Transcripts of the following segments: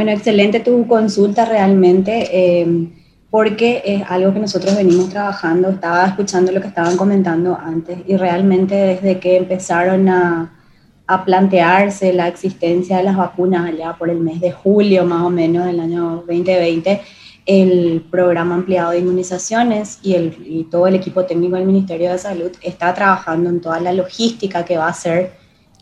Bueno, excelente tu consulta realmente, eh, porque es algo que nosotros venimos trabajando. Estaba escuchando lo que estaban comentando antes y realmente desde que empezaron a, a plantearse la existencia de las vacunas allá por el mes de julio más o menos del año 2020, el programa ampliado de inmunizaciones y, el, y todo el equipo técnico del Ministerio de Salud está trabajando en toda la logística que va a ser,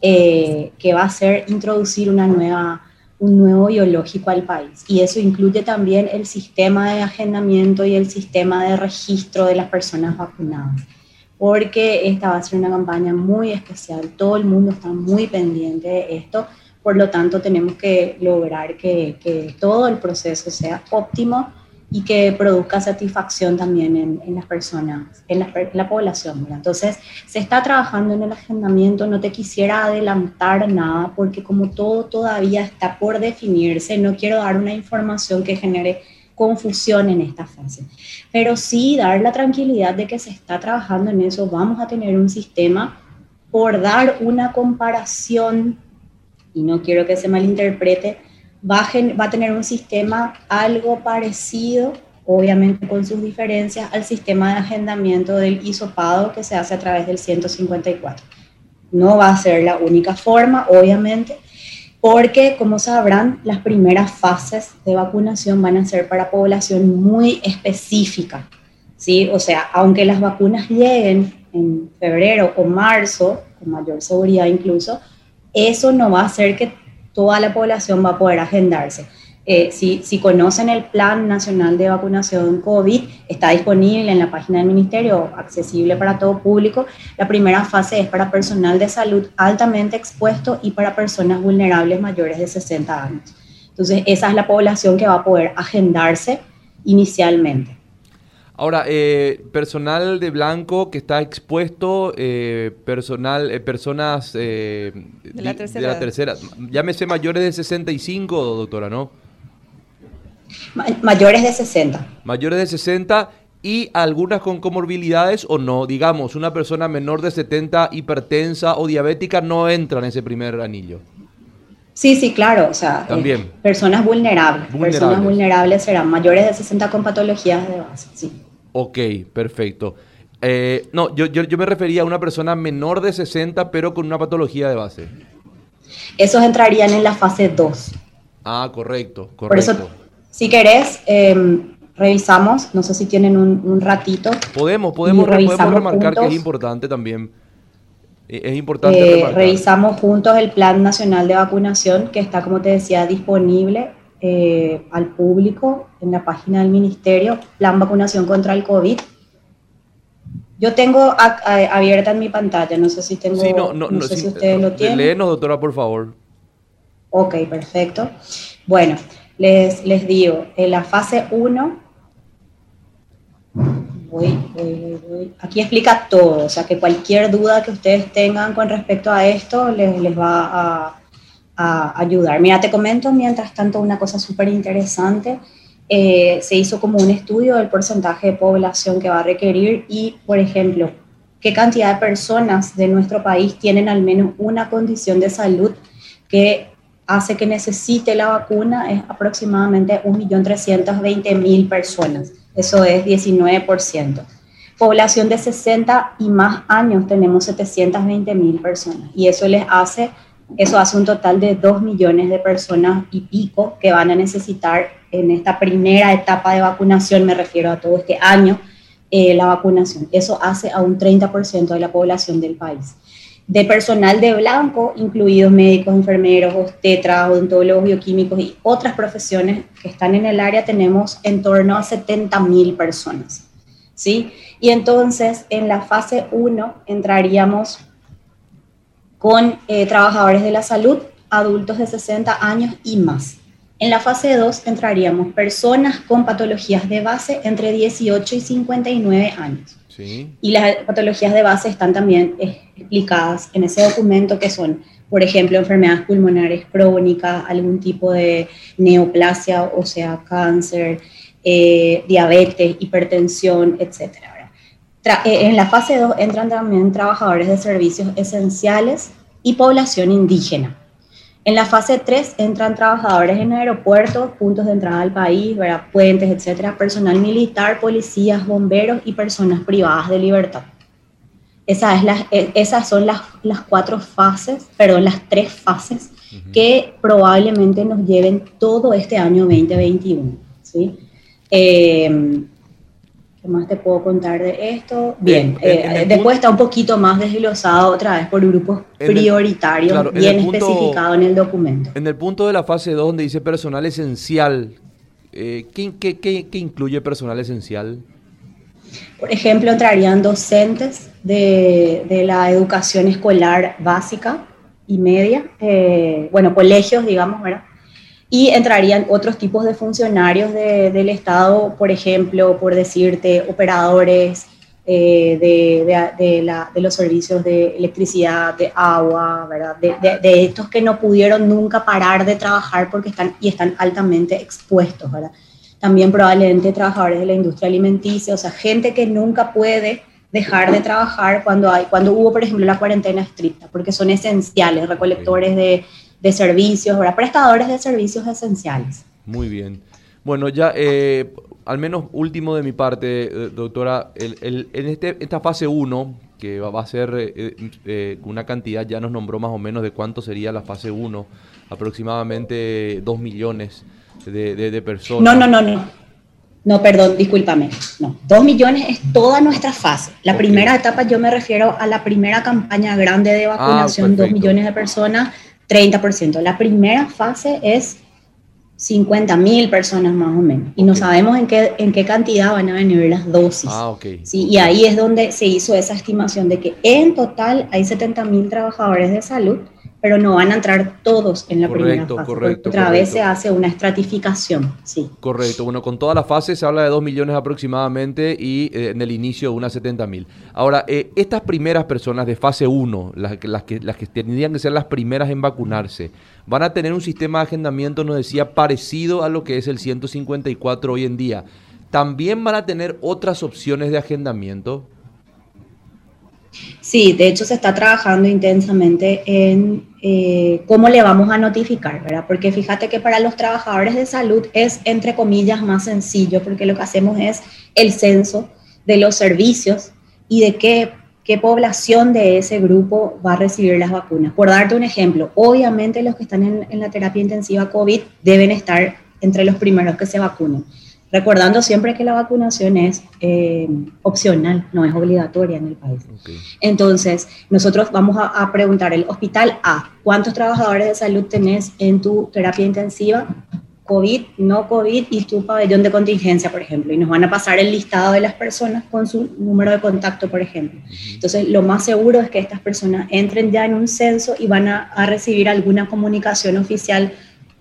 eh, que va a ser introducir una nueva un nuevo biológico al país. Y eso incluye también el sistema de agendamiento y el sistema de registro de las personas vacunadas. Porque esta va a ser una campaña muy especial. Todo el mundo está muy pendiente de esto. Por lo tanto, tenemos que lograr que, que todo el proceso sea óptimo y que produzca satisfacción también en, las personas, en la, población. Entonces, se está trabajando en el agendamiento, no te quisiera adelantar nada porque como todo todavía está por definirse, no quiero dar una información que genere confusión en esta fase, pero sí dar la tranquilidad de que se está trabajando en eso, vamos a tener un sistema por dar una comparación, y no quiero que se malinterprete, va a, tener un sistema algo parecido, obviamente con sus diferencias, al sistema de agendamiento del isopado que se hace a través del 154. No va a ser la única forma, obviamente, porque como sabrán, las primeras fases de vacunación van a ser para población muy específica, ¿sí? O sea, aunque las vacunas lleguen en febrero o marzo, con mayor seguridad incluso, eso no va a hacer que toda la población va a poder agendarse. Eh, si, si, conocen el Plan Nacional de Vacunación COVID, está disponible en la página del Ministerio, accesible para todo público. La primera fase es para personal de salud altamente expuesto y para personas vulnerables mayores de 60 años. Entonces, esa es la población que va a poder agendarse inicialmente. Ahora, eh, personal de blanco que está expuesto, eh, personal, eh, personas de la, tercera. de, la tercera. Llámese mayores de 65, doctora, ¿no? mayores de 60. Mayores de 60 y algunas con comorbilidades o no. Digamos, una persona menor de 70 hipertensa o diabética no entra en ese primer anillo. Sí, sí, claro. O sea, También. personas vulnerables. vulnerables. Personas vulnerables serán mayores de 60 con patologías de base, sí. Ok, perfecto. Eh, no, yo, yo, me refería a una persona menor de 60, pero con una patología de base. Esos entrarían en la fase 2. Ah, correcto, correcto. Por eso, si querés, em, revisamos, no sé si tienen un, ratito. Podemos, podemos, podemos remarcar que es importante también. E, es importante eh, Revisamos juntos el Plan Nacional de Vacunación, que está, como te decía, disponible eh, al público en la página del ministerio, Plan Vacunación contra el COVID. Yo tengo abierta en mi pantalla, no sé si tengo, no, sé si ustedes lo tienen. Léenos, doctora, por favor. Ok, perfecto. Bueno, les, les digo, en la fase 1, voy, voy, voy, aquí explica todo, o sea que cualquier duda que ustedes tengan con respecto a esto les, les va a, a ayudar. Mira, te comento mientras tanto una cosa súper interesante. Eh, se hizo como un estudio del porcentaje de población que va a requerir y, por ejemplo, qué cantidad de personas de nuestro país tienen al menos una condición de salud que hace que necesite la vacuna, es aproximadamente 1.320.000 personas. Eso es 19%. Población de 60 y más años tenemos 720.000 personas y eso les hace eso hace un total de 2 millones de personas y pico que van a necesitar en esta primera etapa de vacunación, me refiero a todo este año, eh, la vacunación. Eso hace a un 30% de la población del país. De personal de blanco, incluidos médicos, enfermeros, obstetras, odontólogos, bioquímicos y otras profesiones que están en el área, tenemos en torno a 70 mil personas. ¿sí? Y entonces, en la fase 1 entraríamos con eh, trabajadores de la salud, adultos de 60 años y más. En la fase 2 entraríamos personas con patologías de base entre 18 y 59 años. Y las patologías de base están también eh, explicadas en ese documento que son, por ejemplo, enfermedades pulmonares crónicas, algún tipo de neoplasia, o sea, cáncer, eh, diabetes, hipertensión, etc. en la fase 2 entran también trabajadores de servicios esenciales y población indígena. En la fase 3 entran trabajadores en aeropuertos, puntos de entrada al país, puentes, etcétera, personal militar, policías, bomberos y personas privadas de libertad. Esa es e, esas son las, las, cuatro fases, perdón, las tres fases que probablemente nos lleven todo este año 2021. ¿sí? Eh, ¿Qué más te puedo contar de esto? Bien, eh, después está un poquito más desglosado otra vez por grupos prioritarios, bien especificado en el documento. En el punto de la fase 2 donde dice personal esencial, eh, ¿qué, qué, incluye personal esencial? Por ejemplo, entrarían docentes de, de la educación escolar básica y media, eh, bueno, colegios, digamos, ¿verdad? Y entrarían otros tipos de funcionarios del Estado, por ejemplo, por decirte, operadores eh, de, los servicios de electricidad, de agua, ¿verdad? De, estos que no pudieron nunca parar de trabajar porque están y están altamente expuestos. ¿verdad? También probablemente trabajadores de la industria alimenticia, o sea, gente que nunca puede dejar de trabajar cuando, hay, cuando hubo, por ejemplo, la cuarentena estricta, porque son esenciales, recolectores de de servicios, prestadores de servicios esenciales. Muy bien. Bueno, ya eh, al menos último de mi parte, eh, doctora, en este, esta fase 1, que va, a ser eh, una cantidad, ya nos nombró más o menos de cuánto sería la fase 1, aproximadamente 2 millones de, personas. No, no, no, no. No, perdón, discúlpame. No, 2 millones es toda nuestra fase. La primera etapa yo me refiero a la primera campaña grande de ah, vacunación, 2 millones de personas 30%. La primera fase es 50 mil personas más o menos. Y no sabemos en qué, en qué cantidad van a venir las dosis. Ah, okay. ¿sí? Y ahí es donde se hizo esa estimación de que en total hay 70 mil trabajadores de salud pero no van a entrar todos en la primera fase. Correcto, Otra vez se hace una estratificación, sí. Correcto. Bueno, con toda la fase se habla de 2 millones aproximadamente y eh, en el inicio unas 70 mil. Ahora, eh, estas primeras personas de fase 1, las, las, que, las que tendrían que ser las primeras en vacunarse, van a tener un sistema de agendamiento, nos decía, parecido a lo que es el 154 hoy en día. ¿También van a tener otras opciones de agendamiento? Sí, de hecho se está trabajando intensamente en eh, cómo le vamos a notificar, ¿verdad? Porque fíjate que para los trabajadores de salud es, entre comillas, más sencillo, porque lo que hacemos es el censo de los servicios y de qué, qué población de ese grupo va a recibir las vacunas. Por darte un ejemplo, obviamente los que están en, en la terapia intensiva COVID deben estar entre los primeros que se vacunen recordando siempre que la vacunación es eh, opcional, no es obligatoria en el país. Entonces, nosotros vamos a, preguntar el hospital A, ¿cuántos trabajadores de salud tenés en tu terapia intensiva? COVID, no COVID y tu pabellón de contingencia, por ejemplo, y nos van a pasar el listado de las personas con su número de contacto, por ejemplo. Entonces, lo más seguro es que estas personas entren ya en un censo y van a, a recibir alguna comunicación oficial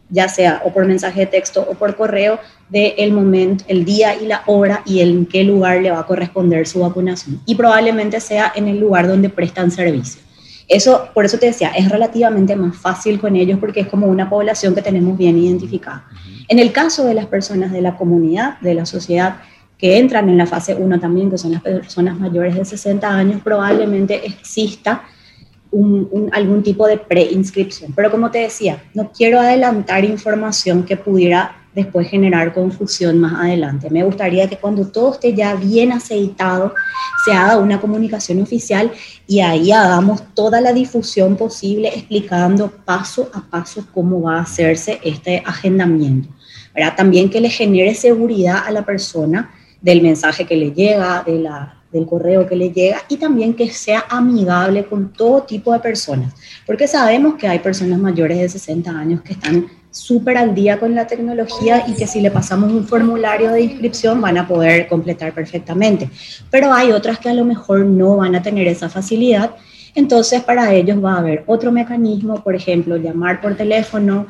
ya sea o por mensaje de texto o por correo, de el momento, el día y la hora y en qué lugar le va a corresponder su vacunación. Y probablemente sea en el lugar donde prestan servicio. Eso, por eso te decía, es relativamente más fácil con ellos porque es como una población que tenemos bien identificada. En el caso de las personas de la comunidad, de la sociedad, que entran en la fase 1 también, que son las personas mayores de 60 años, probablemente exista algún tipo de preinscripción. Pero como te decía, no quiero adelantar información que pudiera después generar confusión más adelante. Me gustaría que cuando todo esté ya bien aceitado, se haga una comunicación oficial y ahí hagamos toda la difusión posible explicando paso a paso cómo va a hacerse este agendamiento. ¿verdad? También que le genere seguridad a la persona del mensaje que le llega, de la del correo que le llega y también que sea amigable con todo tipo de personas, porque sabemos que hay personas mayores de 60 años que están súper al día con la tecnología y que si le pasamos un formulario de inscripción van a poder completar perfectamente, pero hay otras que a lo mejor no van a tener esa facilidad, entonces para ellos va a haber otro mecanismo, por ejemplo, llamar por teléfono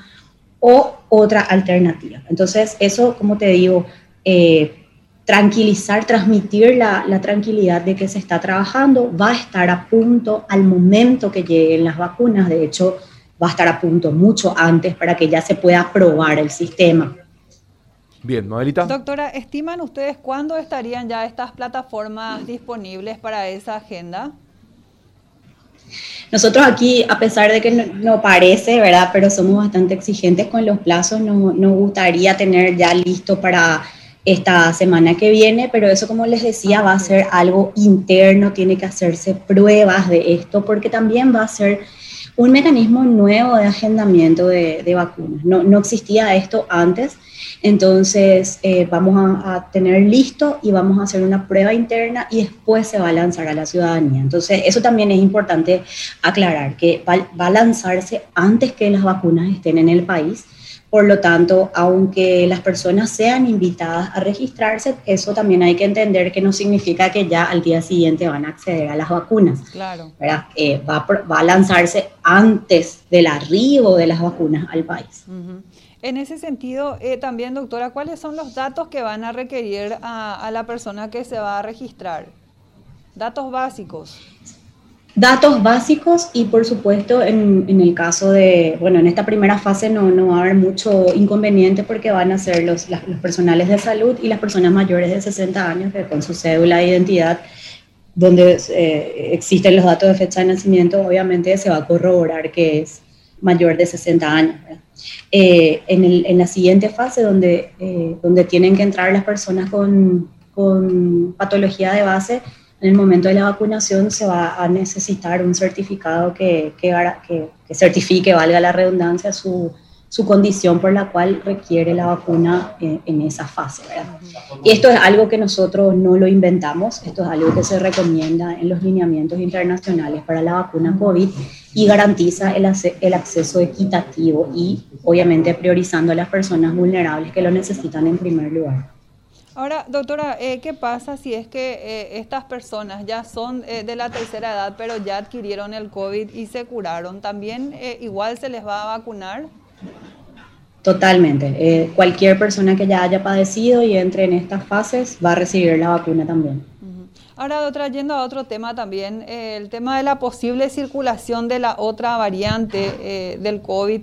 o otra alternativa. Entonces eso, como te digo, eh, tranquilizar, transmitir la, tranquilidad de que se está trabajando, va a estar a punto al momento que lleguen las vacunas, de hecho va a estar a punto mucho antes para que ya se pueda probar el sistema. Bien, Mabelita. Doctora, ¿estiman ustedes cuándo estarían ya estas plataformas disponibles para esa agenda? Nosotros aquí, a pesar de que no, parece, ¿verdad? Pero somos bastante exigentes con los plazos, nos, nos gustaría tener ya listo para esta semana que viene, pero eso como les decía va a ser algo interno, tiene que hacerse pruebas de esto, porque también va a ser un mecanismo nuevo de agendamiento de, vacunas. No, no, existía esto antes, entonces eh, vamos a, tener listo y vamos a hacer una prueba interna y después se va a lanzar a la ciudadanía. Entonces eso también es importante aclarar, que va a lanzarse antes que las vacunas estén en el país por lo tanto, aunque las personas sean invitadas a registrarse, eso también hay que entender que no significa que ya al día siguiente van a acceder a las vacunas. Claro. Eh, va, a lanzarse antes del arribo de las vacunas al país. En ese sentido, eh, también, doctora, ¿cuáles son los datos que van a requerir a la persona que se va a registrar? Datos básicos datos básicos y por supuesto en, en, el caso de, bueno, en esta primera fase no, no va a haber mucho inconveniente porque van a ser los, los personales de salud y las personas mayores de 60 años que con su cédula de identidad donde eh, existen los datos de fecha de nacimiento, obviamente se va a corroborar que es mayor de 60 años. Eh, en, el, en, la siguiente fase, donde, eh, donde tienen que entrar las personas con, con patología de base, en el momento de la vacunación se va a necesitar un certificado que, que, que, certifique, valga la redundancia, su, condición por la cual requiere la vacuna en, esa fase. Y esto es algo que nosotros no lo inventamos, esto es algo que se recomienda en los lineamientos internacionales para la vacuna COVID y garantiza el acceso equitativo y obviamente priorizando a las personas vulnerables que lo necesitan en primer lugar. Ahora, doctora, eh, ¿qué pasa si es que eh, estas personas ya son eh, de la tercera edad, pero ya adquirieron el COVID y se curaron? ¿También igual se les va a vacunar? Totalmente. cualquier persona que ya haya padecido y entre en estas fases va a recibir la vacuna también. Ahora, doctora, yendo a otro tema también, el tema de la posible circulación de la otra variante del COVID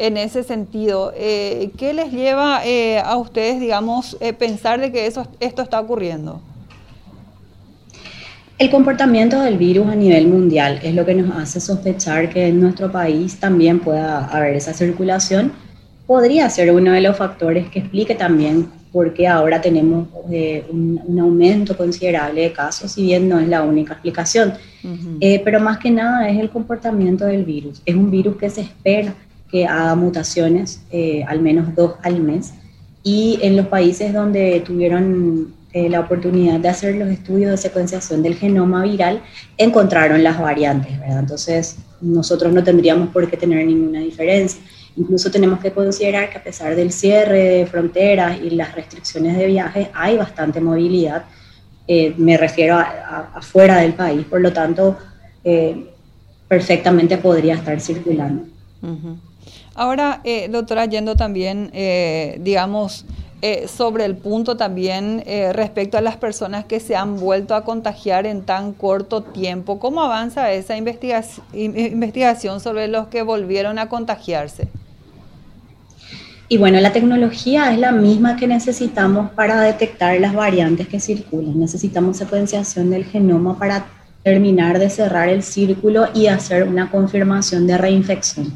en ese sentido. Eh, ¿Qué les lleva eh, a ustedes, digamos, eh, pensar de que eso, esto está ocurriendo? El comportamiento del virus a nivel mundial es lo que nos hace sospechar que en nuestro país también pueda haber esa circulación. Podría ser uno de los factores que explique también por qué ahora tenemos un, aumento considerable de casos, si bien no es la única explicación. pero más que nada es el comportamiento del virus. Es un virus que se espera que haga mutaciones, eh, al menos dos al mes. Y en los países donde tuvieron eh, la oportunidad de hacer los estudios de secuenciación del genoma viral, encontraron las variantes, ¿verdad? Entonces, nosotros no tendríamos por qué tener ninguna diferencia. Incluso tenemos que considerar que a pesar del cierre de fronteras y las restricciones de viajes, hay bastante movilidad, eh, me refiero a, afuera del país, por lo tanto, perfectamente podría estar circulando. Ahora, eh, doctora, yendo también, eh, digamos, eh, sobre el punto también respecto a las personas que se han vuelto a contagiar en tan corto tiempo, ¿cómo avanza esa investigación sobre los que volvieron a contagiarse? Y bueno, la tecnología es la misma que necesitamos para detectar las variantes que circulan. Necesitamos secuenciación del genoma para terminar de cerrar el círculo y hacer una confirmación de reinfección.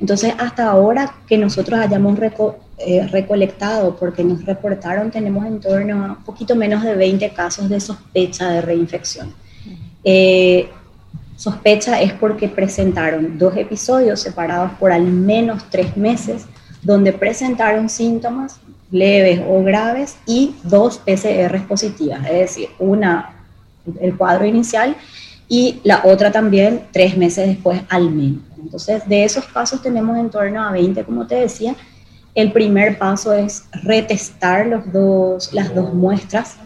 Entonces, hasta ahora que nosotros hayamos eh, recolectado, porque nos reportaron, tenemos en torno a un poquito menos de 20 casos de sospecha de reinfección. Eh, sospecha es porque presentaron dos episodios separados por al menos tres meses, donde presentaron síntomas leves o graves y dos PCR positivas, es decir, una, el cuadro inicial y la otra también tres meses después al menos. Entonces, de esos casos tenemos en torno a 20, como te decía. El primer paso es retestar las dos muestras,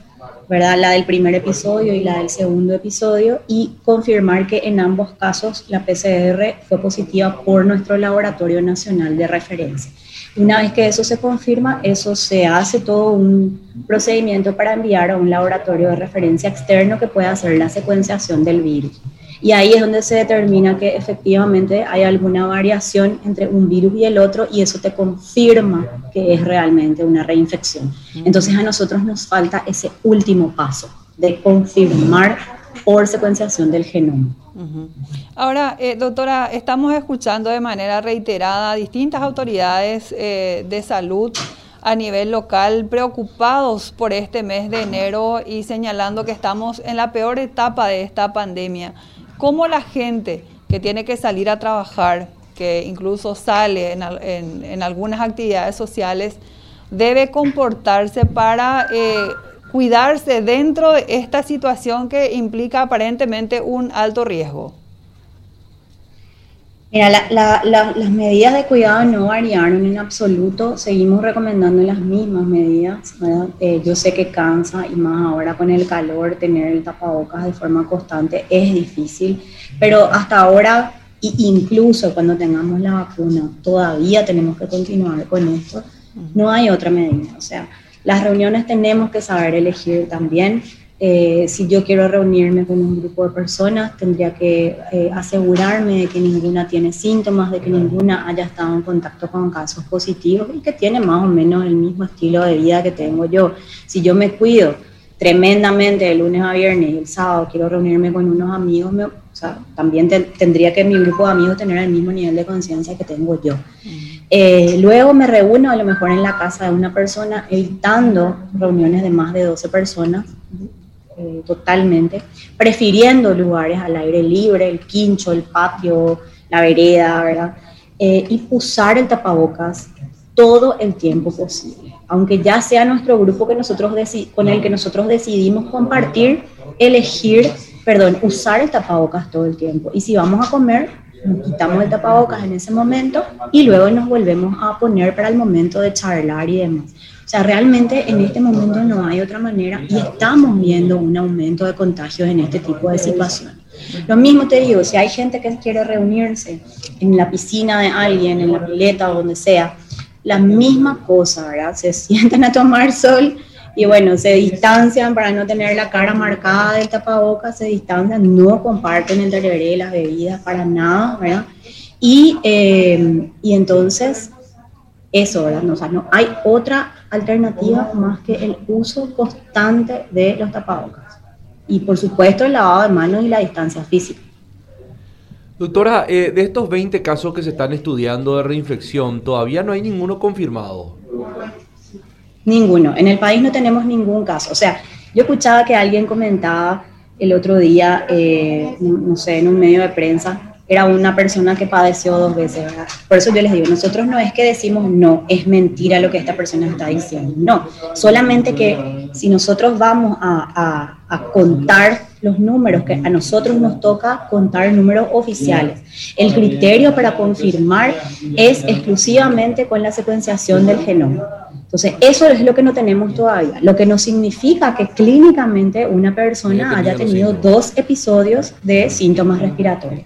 ¿verdad? La del primer episodio y la del segundo episodio y confirmar que en ambos casos la PCR fue positiva por nuestro laboratorio nacional de referencia. Una vez que eso se confirma, eso se hace todo un procedimiento para enviar a un laboratorio de referencia externo que pueda hacer la secuenciación del virus. Y ahí es donde se determina que efectivamente hay alguna variación entre un virus y el otro y eso te confirma que es realmente una reinfección. Entonces a nosotros nos falta ese último paso de confirmar por secuenciación del genoma. Ahora, eh, doctora, estamos escuchando de manera reiterada a distintas autoridades eh, de salud a nivel local preocupados por este mes de enero y señalando que estamos en la peor etapa de esta pandemia. ¿Cómo la gente que tiene que salir a trabajar, que incluso sale en, algunas actividades sociales, debe comportarse para eh, cuidarse dentro de esta situación que implica aparentemente un alto riesgo? Mira, las medidas de cuidado no variaron en absoluto, seguimos recomendando las mismas medidas. Eh, yo sé que cansa y más ahora con el calor tener el tapabocas de forma constante es difícil, pero hasta ahora, incluso cuando tengamos la vacuna, todavía tenemos que continuar con esto. No hay otra medida, o sea, las reuniones tenemos que saber elegir también. Eh, si yo quiero reunirme con un grupo de personas, tendría que eh, asegurarme de que ninguna tiene síntomas, de que ninguna haya estado en contacto con casos positivos y que tiene más o menos el mismo estilo de vida que tengo yo. Si yo me cuido tremendamente de lunes a viernes y el sábado quiero reunirme con unos amigos, o sea, también tendría que mi grupo de amigos tener el mismo nivel de conciencia que tengo yo. Eh, luego me reúno a lo mejor en la casa de una persona, evitando reuniones de más de 12 personas, eh, totalmente, prefiriendo lugares al aire libre, el quincho, el patio, la vereda, ¿verdad? Eh, y usar el tapabocas todo el tiempo posible. Aunque ya sea nuestro grupo que nosotros con el que nosotros decidimos compartir, elegir, perdón, usar el tapabocas todo el tiempo. Y si vamos a comer, nos quitamos el tapabocas en ese momento y luego nos volvemos a poner para el momento de charlar y demás. O sea, realmente en este momento no hay otra manera y estamos viendo un aumento de contagios en este tipo de situaciones. Lo mismo te digo, si hay gente que quiere reunirse en la piscina de alguien, en la pileta o donde sea, la misma cosa, ¿verdad? Se sientan a tomar sol y bueno, se distancian para no tener la cara marcada del tapabocas, se distancian, no comparten el tereré, las bebidas para nada, ¿verdad? Y, eh, y entonces, eso, ¿verdad? No, o sea, no hay otra alternativa más que el uso constante de los tapabocas. Y por supuesto el lavado de manos y la distancia física. Doctora, eh, de estos 20 casos que se están estudiando de reinfección, todavía no hay ninguno confirmado. Ninguno. En el país no tenemos ningún caso. O sea, yo escuchaba que alguien comentaba el otro día, eh, no, sé, en un medio de prensa, era una persona que padeció dos veces, ¿verdad? Por eso yo les digo, nosotros no es que decimos no, es mentira lo que esta persona está diciendo, no, solamente que si nosotros vamos a, a, a contar los números, que a nosotros nos toca contar números oficiales. El criterio para confirmar es exclusivamente con la secuenciación del genoma. Entonces, eso es lo que no tenemos todavía, lo que no significa que clínicamente una persona haya tenido dos episodios de síntomas respiratorios.